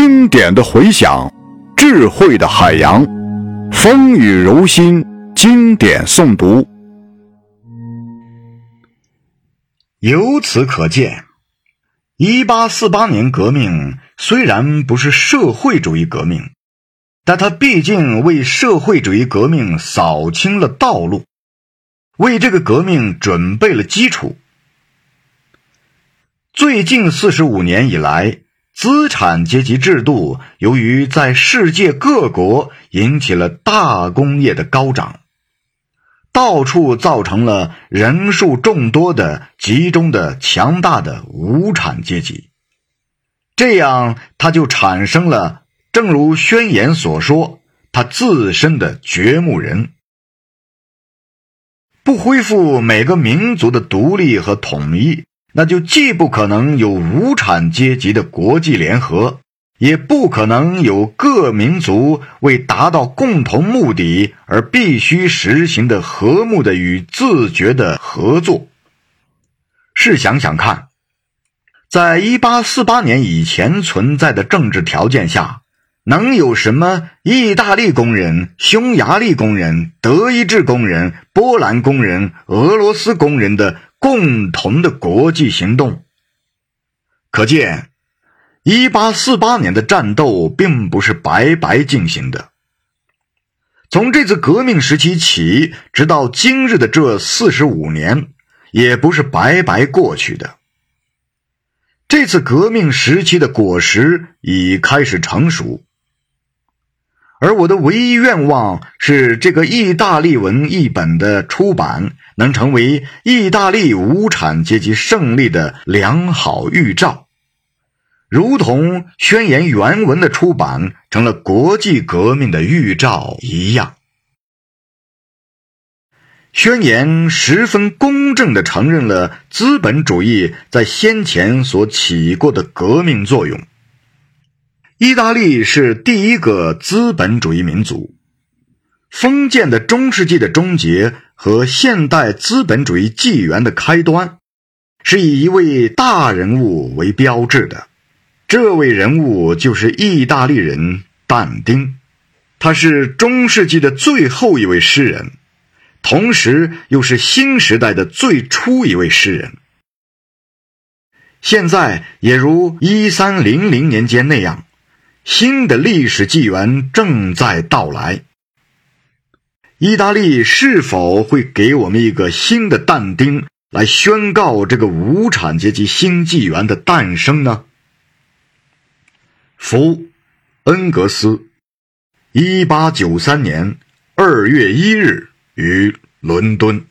经典的回响，智慧的海洋，风雨柔心，经典诵读。由此可见，一八四八年革命虽然不是社会主义革命，但它毕竟为社会主义革命扫清了道路，为这个革命准备了基础。最近四十五年以来。资产阶级制度由于在世界各国引起了大工业的高涨，到处造成了人数众多的集中的强大的无产阶级，这样他就产生了，正如宣言所说，他自身的掘墓人，不恢复每个民族的独立和统一。那就既不可能有无产阶级的国际联合，也不可能有各民族为达到共同目的而必须实行的和睦的与自觉的合作。试想想看，在一八四八年以前存在的政治条件下，能有什么意大利工人、匈牙利工人、德意志工人、波兰工人、俄罗斯工人的？共同的国际行动，可见，一八四八年的战斗并不是白白进行的。从这次革命时期起，直到今日的这四十五年，也不是白白过去的。这次革命时期的果实已开始成熟。而我的唯一愿望是，这个意大利文译本的出版能成为意大利无产阶级胜利的良好预兆，如同宣言原文的出版成了国际革命的预兆一样。宣言十分公正地承认了资本主义在先前所起过的革命作用。意大利是第一个资本主义民族，封建的中世纪的终结和现代资本主义纪元的开端，是以一位大人物为标志的。这位人物就是意大利人但丁，他是中世纪的最后一位诗人，同时又是新时代的最初一位诗人。现在也如一三零零年间那样。新的历史纪元正在到来。意大利是否会给我们一个新的但丁来宣告这个无产阶级新纪元的诞生呢？福，恩格斯，一八九三年二月一日于伦敦。